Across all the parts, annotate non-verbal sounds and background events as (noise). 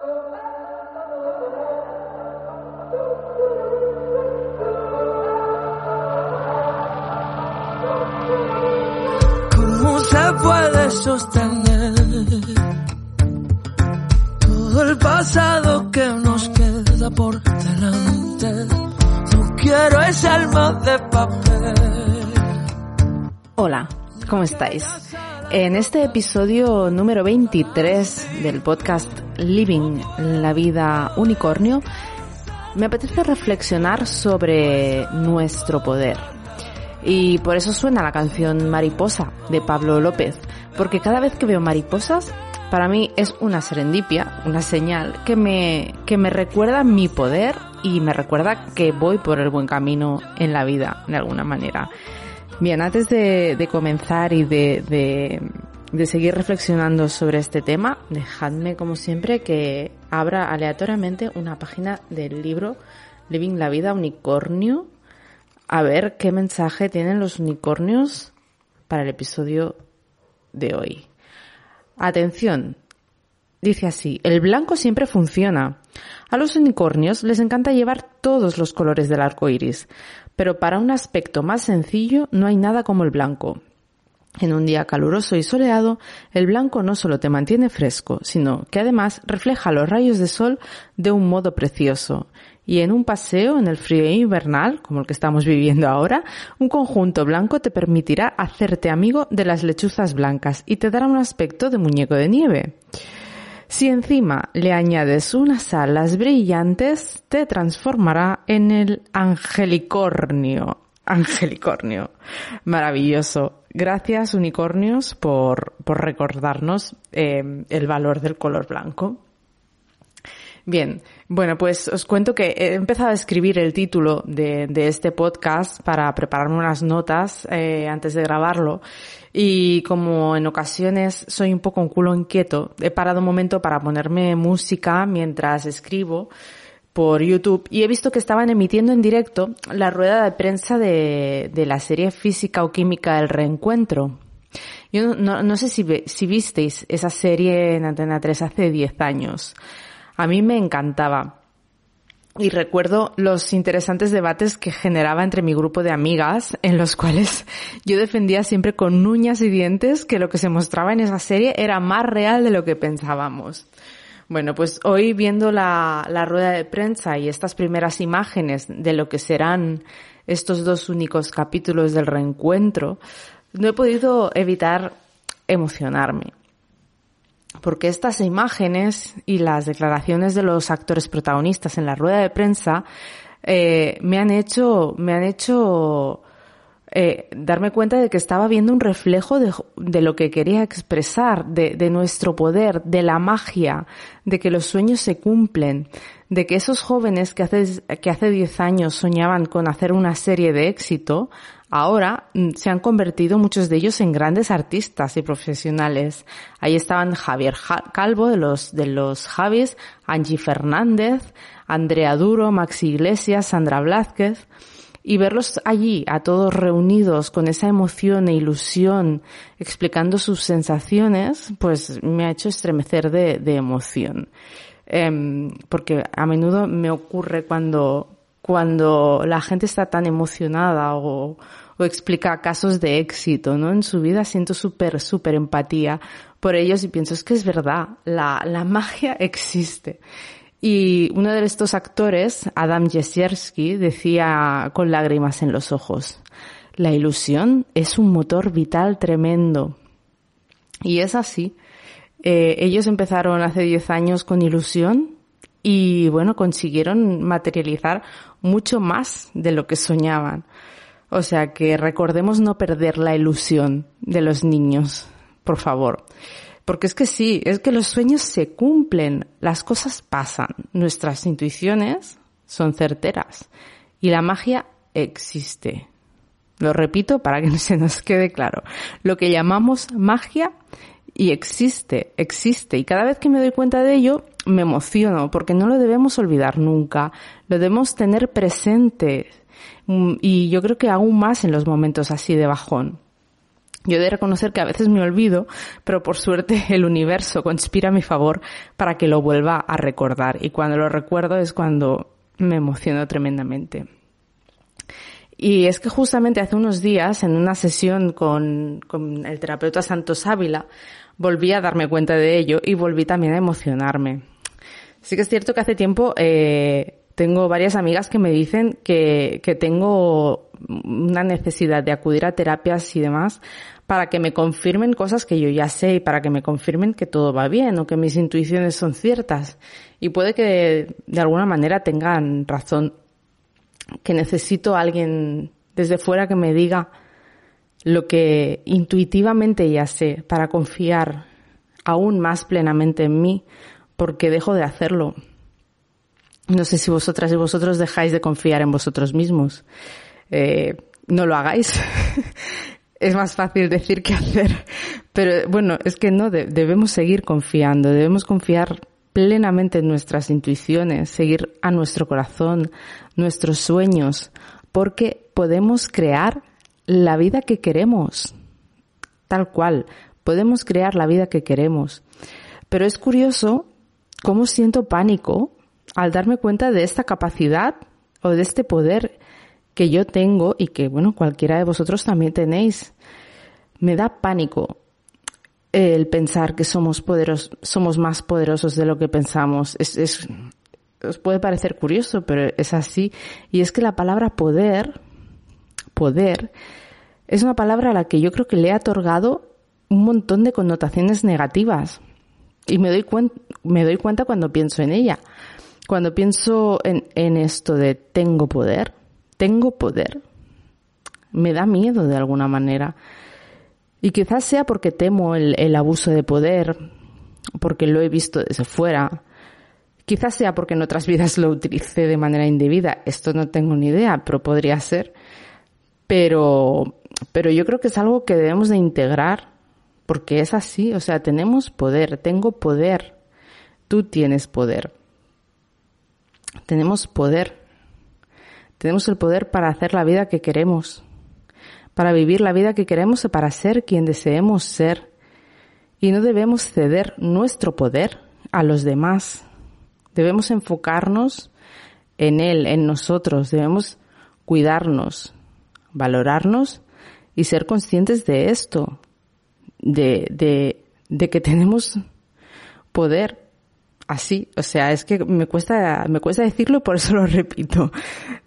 ¿Cómo se puede sostener todo el pasado que nos queda por delante? No quiero ese alma de papel. Hola, ¿cómo estáis? En este episodio número 23 del podcast Living la vida unicornio, me apetece reflexionar sobre nuestro poder. Y por eso suena la canción Mariposa de Pablo López, porque cada vez que veo mariposas, para mí es una serendipia, una señal que me, que me recuerda mi poder y me recuerda que voy por el buen camino en la vida, de alguna manera. Bien, antes de, de comenzar y de, de, de seguir reflexionando sobre este tema, dejadme como siempre que abra aleatoriamente una página del libro Living la vida unicornio a ver qué mensaje tienen los unicornios para el episodio de hoy. Atención, dice así, el blanco siempre funciona. A los unicornios les encanta llevar todos los colores del arco iris, pero para un aspecto más sencillo no hay nada como el blanco. En un día caluroso y soleado, el blanco no solo te mantiene fresco, sino que además refleja los rayos de sol de un modo precioso. Y en un paseo en el frío invernal, como el que estamos viviendo ahora, un conjunto blanco te permitirá hacerte amigo de las lechuzas blancas y te dará un aspecto de muñeco de nieve. Si encima le añades unas alas brillantes, te transformará en el angelicornio. Angelicornio. Maravilloso. Gracias, unicornios, por, por recordarnos eh, el valor del color blanco. Bien, bueno, pues os cuento que he empezado a escribir el título de, de este podcast para prepararme unas notas eh, antes de grabarlo y como en ocasiones soy un poco un culo inquieto, he parado un momento para ponerme música mientras escribo por YouTube y he visto que estaban emitiendo en directo la rueda de prensa de, de la serie Física o Química del Reencuentro. Yo no, no sé si, si visteis esa serie en Antena 3 hace 10 años. A mí me encantaba. Y recuerdo los interesantes debates que generaba entre mi grupo de amigas, en los cuales yo defendía siempre con uñas y dientes que lo que se mostraba en esa serie era más real de lo que pensábamos. Bueno, pues hoy viendo la, rueda de prensa y estas primeras imágenes de lo que serán estos dos únicos capítulos del reencuentro, no he podido evitar emocionarme porque estas imágenes y las declaraciones de los actores protagonistas en la rueda de prensa eh, me han hecho, me han hecho eh, darme cuenta de que estaba viendo un reflejo de, de lo que quería expresar, de, de, nuestro poder, de la magia, de que los sueños se cumplen, de que esos jóvenes que hace, que hace 10 años soñaban con hacer una serie de éxito, ahora mm, se han convertido muchos de ellos en grandes artistas y profesionales. Ahí estaban Javier Calvo de los, de los Javis, Angie Fernández, Andrea Duro, Maxi Iglesias, Sandra Blázquez. Y verlos allí, a todos reunidos, con esa emoción e ilusión, explicando sus sensaciones, pues me ha hecho estremecer de, de emoción. Eh, porque a menudo me ocurre cuando, cuando la gente está tan emocionada o, o explica casos de éxito, ¿no? En su vida siento súper, súper empatía por ellos y pienso, es que es verdad, la, la magia existe. Y uno de estos actores, Adam Jesierski, decía con lágrimas en los ojos, la ilusión es un motor vital tremendo. Y es así. Eh, ellos empezaron hace 10 años con ilusión y bueno, consiguieron materializar mucho más de lo que soñaban. O sea que recordemos no perder la ilusión de los niños, por favor. Porque es que sí, es que los sueños se cumplen, las cosas pasan, nuestras intuiciones son certeras y la magia existe. Lo repito para que (laughs) se nos quede claro. Lo que llamamos magia y existe, existe. Y cada vez que me doy cuenta de ello, me emociono porque no lo debemos olvidar nunca. Lo debemos tener presente y yo creo que aún más en los momentos así de bajón. Yo he de reconocer que a veces me olvido, pero por suerte (laughs) el universo conspira a mi favor para que lo vuelva a recordar. Y cuando lo recuerdo es cuando me emociono tremendamente. Y es que justamente hace unos días, en una sesión con, el terapeuta Santos Ávila, volví a darme cuenta de ello y volví también a emocionarme. Sí que es cierto que hace tiempo eh, tengo varias amigas que me dicen que, que tengo una necesidad de acudir a terapias y demás para que me confirmen cosas que yo ya sé y para que me confirmen que todo va bien o que mis intuiciones son ciertas. Y puede que de alguna manera tengan razón, que necesito a alguien desde fuera que me diga lo que intuitivamente ya sé para confiar aún más plenamente en mí porque dejo de hacerlo. No sé si vosotras y vosotros dejáis de confiar en vosotros mismos. Eh, no lo hagáis. (laughs) es más fácil decir que hacer. Pero bueno, es que no, debemos seguir confiando, debemos confiar plenamente en nuestras intuiciones, seguir a nuestro corazón, nuestros sueños, porque podemos crear la vida que queremos. Tal cual, podemos crear la vida que queremos. Pero es curioso cómo siento pánico al darme cuenta de esta capacidad o de este poder que yo tengo y que, bueno, cualquiera de vosotros también tenéis. Me da pánico el pensar que somos poderosos, somos más poderosos de lo que pensamos. Es, es, os puede parecer curioso, pero es así. Y es que la palabra poder, poder, es una palabra a la que yo creo que le he otorgado un montón de connotaciones negativas. Y me doy, me doy cuenta cuando pienso en ella. Cuando pienso en, en esto de tengo poder, tengo poder, me da miedo de alguna manera. Y quizás sea porque temo el, abuso de poder, porque lo he visto desde fuera. Quizás sea porque en otras vidas lo utilicé de manera indebida. Esto no tengo ni idea, pero podría ser. Pero, pero yo creo que es algo que debemos de integrar porque es así, o sea, tenemos poder, tengo poder, tú tienes poder. Tenemos poder. Tenemos el poder para hacer la vida que queremos, para vivir la vida que queremos y para ser quien deseemos ser. Y no debemos ceder nuestro poder a los demás. Debemos enfocarnos en Él, en nosotros. Debemos cuidarnos, valorarnos y ser conscientes de esto de, de, de que tenemos poder así. O sea, es que me cuesta, me cuesta decirlo, por eso lo repito. (laughs)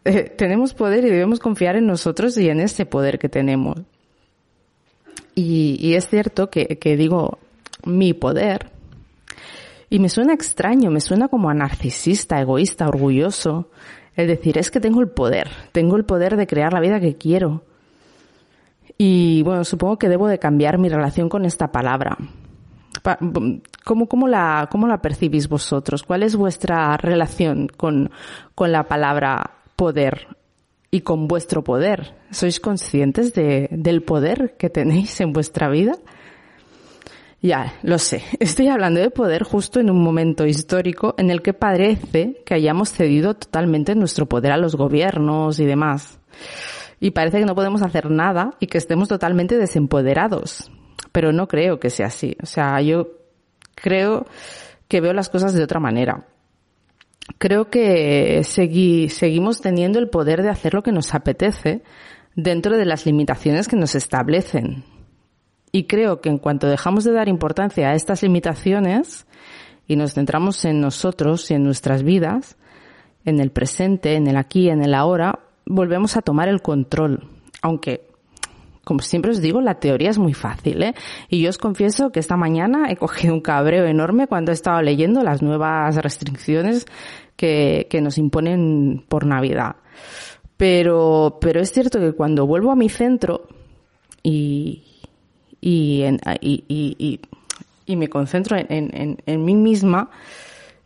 Eh, tenemos poder y debemos confiar en nosotros y en ese poder que tenemos. Y, y es cierto que, que, digo mi poder. Y me suena extraño, me suena como a narcisista, egoísta, orgulloso. Es decir, es que tengo el poder, tengo el poder de crear la vida que quiero. Y bueno, supongo que debo de cambiar mi relación con esta palabra. ¿Cómo, cómo, la, cómo la percibís vosotros? ¿Cuál es vuestra relación con, con la palabra poder y con vuestro poder? ¿Sois conscientes de, del poder que tenéis en vuestra vida? Ya, lo sé. (laughs) Estoy hablando de poder justo en un momento histórico en el que parece que hayamos cedido totalmente nuestro poder a los gobiernos y demás y parece que no podemos hacer nada y que estemos totalmente desempoderados. Pero no creo que sea así. O sea, yo creo que veo las cosas de otra manera. Creo que seguimos teniendo el poder de hacer lo que nos apetece dentro de las limitaciones que nos establecen. Y creo que en cuanto dejamos de dar importancia a estas limitaciones y nos centramos en nosotros y en nuestras vidas, en el presente, en el aquí, en el ahora, volvemos a tomar el control. Aunque, como siempre os digo, la teoría es muy fácil, ¿eh? Y yo os confieso que esta mañana he cogido un cabreo enorme cuando he estado leyendo las nuevas restricciones que, que nos imponen por Navidad. Pero, pero es cierto que cuando vuelvo a mi centro y, y, y, y me concentro en, en, en mí misma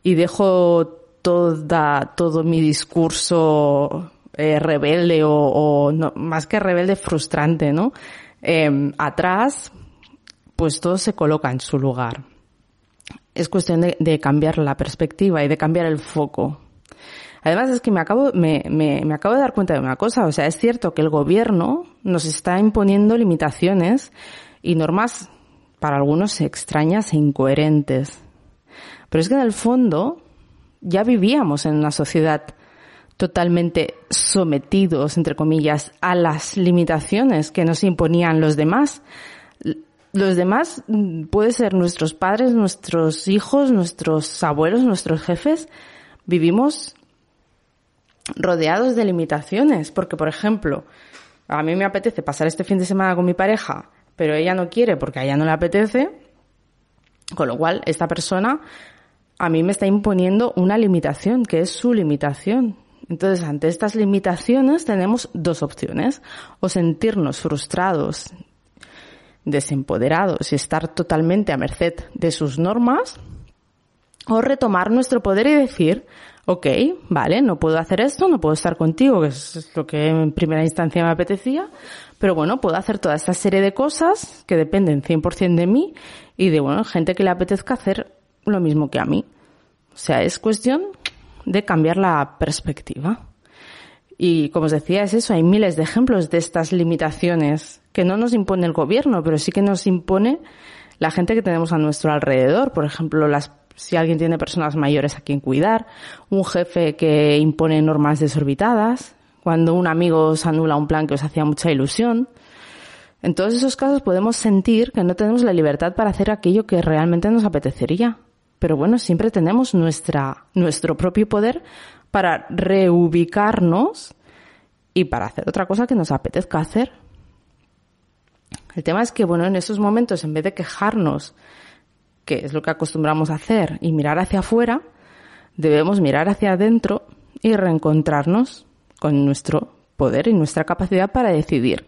y dejo toda, todo mi discurso eh, rebelde o, no, más que rebelde, frustrante, ¿no? Em, atrás, pues todo se coloca en su lugar. Es cuestión de, de cambiar la perspectiva y de cambiar el foco. Además es que me acabo, me, me, me acabo de dar cuenta de una cosa. O sea, es cierto que el gobierno nos está imponiendo limitaciones y normas para algunos extrañas e incoherentes. Pero es que en el fondo ya vivíamos en una sociedad totalmente sometidos, entre comillas, a las limitaciones que nos imponían los demás. Los demás mm, puede ser nuestros padres, nuestros hijos, nuestros abuelos, nuestros jefes. Vivimos rodeados de limitaciones, porque por ejemplo, a mí me apetece pasar este fin de semana con mi pareja, pero ella no quiere porque a ella no le apetece, con lo cual esta persona a mí me está imponiendo una limitación, que es su limitación. Entonces, ante estas limitaciones tenemos dos opciones. O sentirnos frustrados, desempoderados y estar totalmente a merced de sus normas, o retomar nuestro poder y decir, ok, vale, no puedo hacer esto, no puedo estar contigo, que es lo que en primera instancia me apetecía, pero bueno, puedo hacer toda esta serie de cosas que dependen 100% de mí y de, bueno, gente que le apetezca hacer lo mismo que a mí. O sea, es cuestión de cambiar la perspectiva. Y como os decía, es eso, hay miles de ejemplos de estas limitaciones que no nos impone el gobierno, pero sí que nos impone la gente que tenemos a nuestro alrededor. Por ejemplo, las, si alguien tiene personas mayores a quien cuidar, un jefe que impone normas desorbitadas, cuando un amigo os anula un plan que os hacía mucha ilusión. En todos esos casos podemos sentir que no tenemos la libertad para hacer aquello que realmente nos apetecería. Pero bueno, siempre tenemos nuestra, nuestro propio poder para reubicarnos y para hacer otra cosa que nos apetezca hacer. El tema es que, bueno, en esos momentos, en vez de quejarnos, que es lo que acostumbramos a hacer, y mirar hacia afuera, debemos mirar hacia adentro y reencontrarnos con nuestro poder y nuestra capacidad para decidir.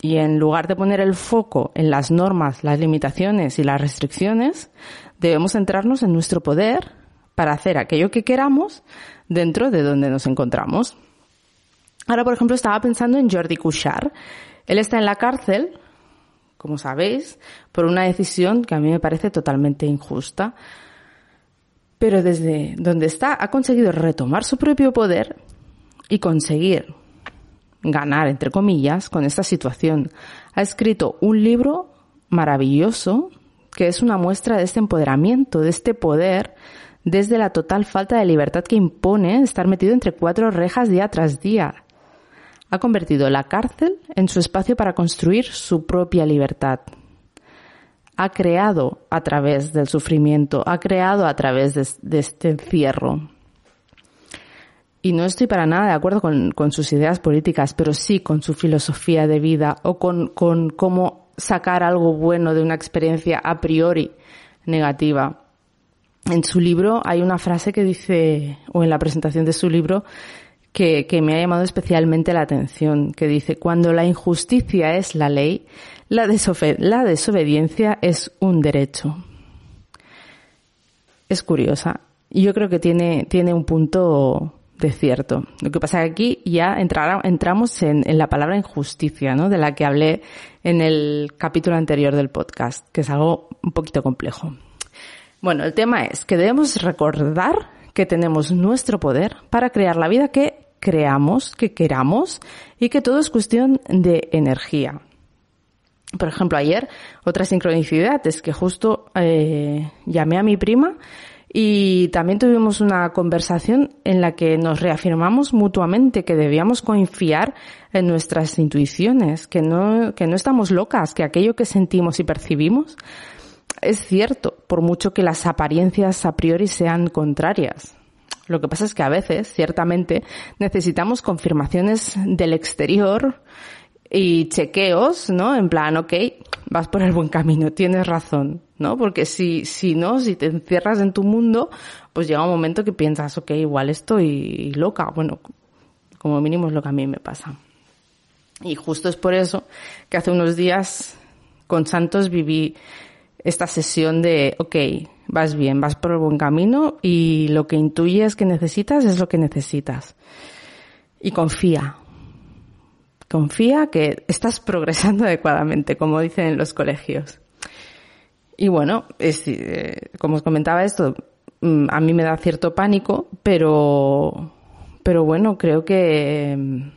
Y en lugar de poner el foco en las normas, las limitaciones y las restricciones, debemos centrarnos en nuestro poder para hacer aquello que queramos dentro de donde nos encontramos. Ahora, por ejemplo, estaba pensando en Jordi Cushar. Él está en la cárcel, como sabéis, por una decisión que a mí me parece totalmente injusta. Pero desde donde está ha conseguido retomar su propio poder y conseguir ganar, entre comillas, con esta situación. Ha escrito un libro maravilloso que es una muestra de este empoderamiento, de este poder, desde la total falta de libertad que impone estar metido entre cuatro rejas día tras día. Ha convertido la cárcel en su espacio para construir su propia libertad. Ha creado a través del sufrimiento, ha creado a través de, este encierro. Y no estoy para nada de acuerdo con, sus ideas políticas, pero sí con su filosofía de vida o con, con cómo sacar algo bueno de una experiencia a priori negativa. En su libro hay una frase que dice, o en la presentación de su libro, que, que, me ha llamado especialmente la atención, que dice, cuando la injusticia es la ley, la, la desobediencia es un derecho. Es curiosa. Y yo creo que tiene, tiene un punto de cierto. Lo que pasa que aquí ya entramos en, la palabra injusticia, ¿no? De la que hablé en el capítulo anterior del podcast, que es algo un poquito complejo. Bueno, el tema es que debemos recordar que tenemos nuestro poder para crear la vida que creamos, que queramos y que todo es cuestión de energía. Por ejemplo, ayer otra sincronicidad es que justo eh, llamé a mi prima y también tuvimos una conversación en la que nos reafirmamos mutuamente que debíamos confiar en nuestras intuiciones, que no, que no estamos locas, que aquello que sentimos y percibimos es cierto, por mucho que las apariencias a priori sean contrarias. Lo que pasa es que a veces, ciertamente, necesitamos confirmaciones del exterior y chequeos, ¿no? En plan, ok, vas por el buen camino, tienes razón, ¿no? Porque si, si no, si te encierras en tu mundo, pues llega un momento que piensas, ok, igual estoy loca. Bueno, como mínimo es lo que a mí me pasa. Y justo es por eso que hace unos días con Santos viví esta sesión de, ok, vas bien, vas por el buen camino y lo que intuyes que necesitas es lo que necesitas. Y confía, confía que estás progresando (laughs) adecuadamente, como dicen en los colegios. Y bueno, es, eh, como os comentaba esto, mm, a mí me da cierto pánico, pero, pero bueno, creo que,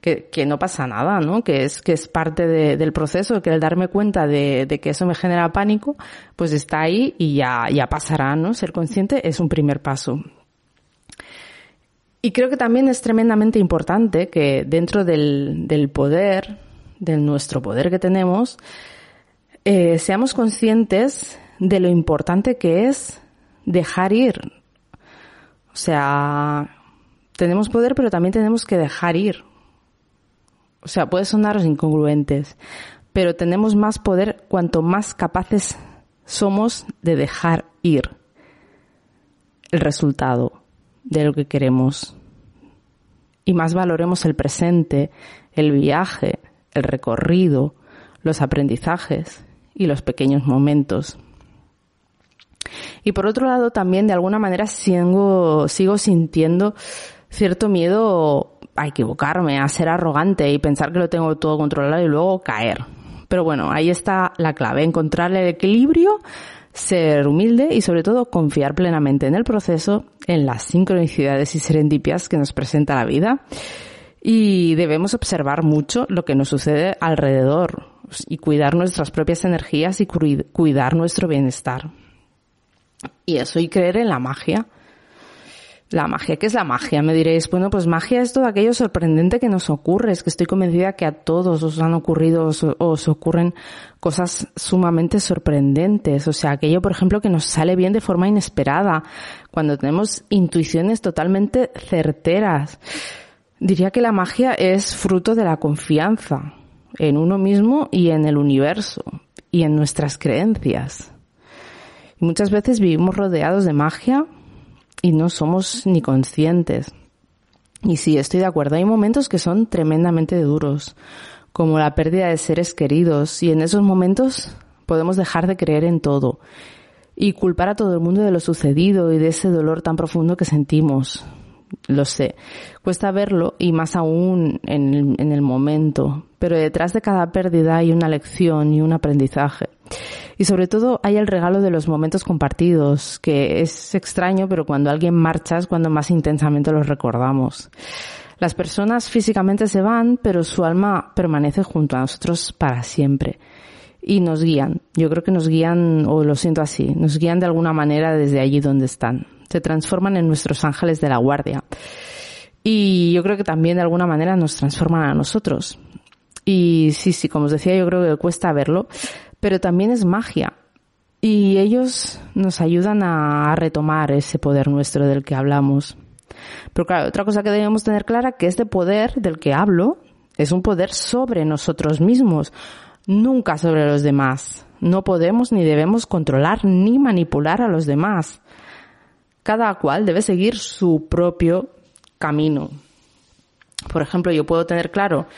que, no pasa nada, ¿no? Que es, que es parte del proceso, que el darme cuenta de, que eso me genera pánico, pues está ahí y ya, ya pasará, ¿no? Ser consciente es un primer paso. Y creo que también es tremendamente importante que dentro del, del poder, de nuestro poder que tenemos, eh, seamos conscientes de lo importante que es dejar ir. O sea, tenemos poder, pero también tenemos que dejar ir. O sea, puede sonaros incongruentes, pero tenemos más poder cuanto más capaces somos de dejar ir el resultado de lo que queremos. Y más valoremos el presente, el viaje, el recorrido, los aprendizajes y los pequeños momentos. Y por otro lado, también de alguna manera sigo, sigo sintiendo cierto miedo a equivocarme, a ser arrogante y pensar que lo tengo todo controlado y luego caer. Pero bueno, ahí está la clave, encontrar el equilibrio, ser humilde y sobre todo confiar plenamente en el proceso, en las sincronicidades y serendipias que nos presenta la vida. Y debemos observar mucho lo que nos sucede alrededor y cuidar nuestras propias energías y cuidar nuestro bienestar. Y eso y creer en la magia. La magia, ¿qué es la magia? Me diréis, bueno, pues magia es todo aquello sorprendente que nos ocurre. Es que estoy convencida que a todos os han ocurrido o os ocurren cosas sumamente sorprendentes. O sea, aquello, por ejemplo, que nos sale bien de forma inesperada. Cuando tenemos intuiciones totalmente certeras. Diría que la magia es fruto de la confianza en uno mismo y en el universo y en nuestras creencias. Y muchas veces vivimos rodeados de magia y no somos ni conscientes. Y sí, estoy de acuerdo, hay momentos que son tremendamente duros, como la pérdida de seres queridos, y en esos momentos podemos dejar de creer en todo y culpar a todo el mundo de lo sucedido y de ese dolor tan profundo que sentimos. Lo sé, cuesta verlo y más aún en el, momento, pero detrás de cada pérdida hay una lección y un aprendizaje. Y sobre todo hay el regalo de los momentos compartidos, que es extraño, pero cuando alguien marcha es cuando más intensamente los recordamos. Las personas físicamente se van, pero su alma permanece junto a nosotros para siempre. Y nos guían. Yo creo que nos guían, o lo siento así, nos guían de alguna manera desde allí donde están. Se transforman en nuestros ángeles de la guardia. Y yo creo que también de alguna manera nos transforman a nosotros. Y sí, sí, como os decía, yo creo que cuesta verlo, pero también es magia. Y ellos nos ayudan a retomar ese poder nuestro del que hablamos. Pero claro, otra cosa que debemos tener clara que este poder del que hablo es un poder sobre nosotros mismos, nunca sobre los demás. No podemos ni debemos controlar ni manipular a los demás. Cada cual debe seguir su propio camino. Por ejemplo, yo puedo tener claro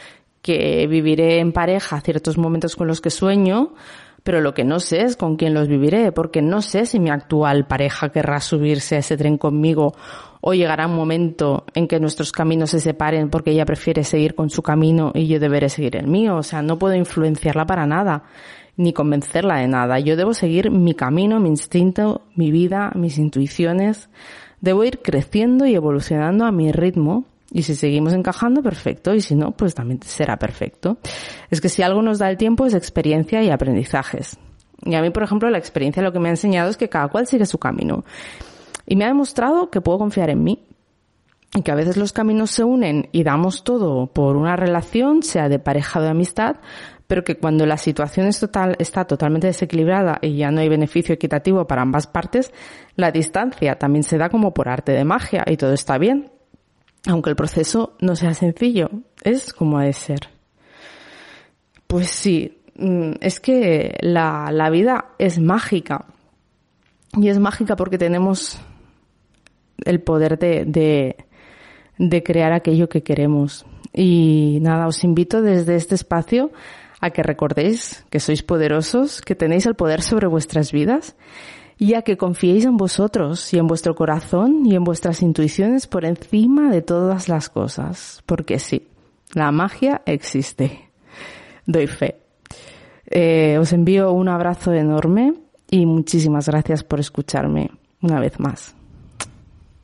que viviré en pareja ciertos momentos con los que sueño, pero lo que no sé es con quién los viviré, porque no sé si mi actual pareja querrá subirse a ese tren conmigo o llegará un momento en que nuestros caminos se separen porque ella prefiere seguir con su camino y yo deberé seguir el mío. O sea, no puedo influenciarla para nada, ni convencerla de nada. Yo debo seguir mi camino, mi instinto, mi vida, mis intuiciones. Debo ir creciendo y evolucionando a mi ritmo y si seguimos encajando, perfecto. Y si no, pues también será perfecto. Es que si algo nos da el tiempo es experiencia y aprendizajes. Y a mí, por ejemplo, la experiencia lo que me ha enseñado es que cada cual sigue su camino. Y me ha demostrado que puedo confiar en mí. Y que a veces los caminos se unen y damos todo por una relación, sea de pareja o de amistad, pero que cuando la situación es total, está totalmente desequilibrada y ya no hay beneficio equitativo para ambas partes, la distancia también se da como por arte de magia y todo está bien aunque el proceso no sea sencillo, es como ha de ser. Pues sí, mm, es que la, la vida es mágica. Y es mágica porque tenemos el poder de, de, de crear aquello que queremos. Y nada, os invito desde este espacio a que recordéis que sois poderosos, que tenéis el poder sobre vuestras vidas y a que confiéis en vosotros y en vuestro corazón y en vuestras intuiciones por encima de todas las cosas. Porque sí, la magia existe. Doy fe. Eh, os envío un abrazo enorme y muchísimas gracias por escucharme. una vez más.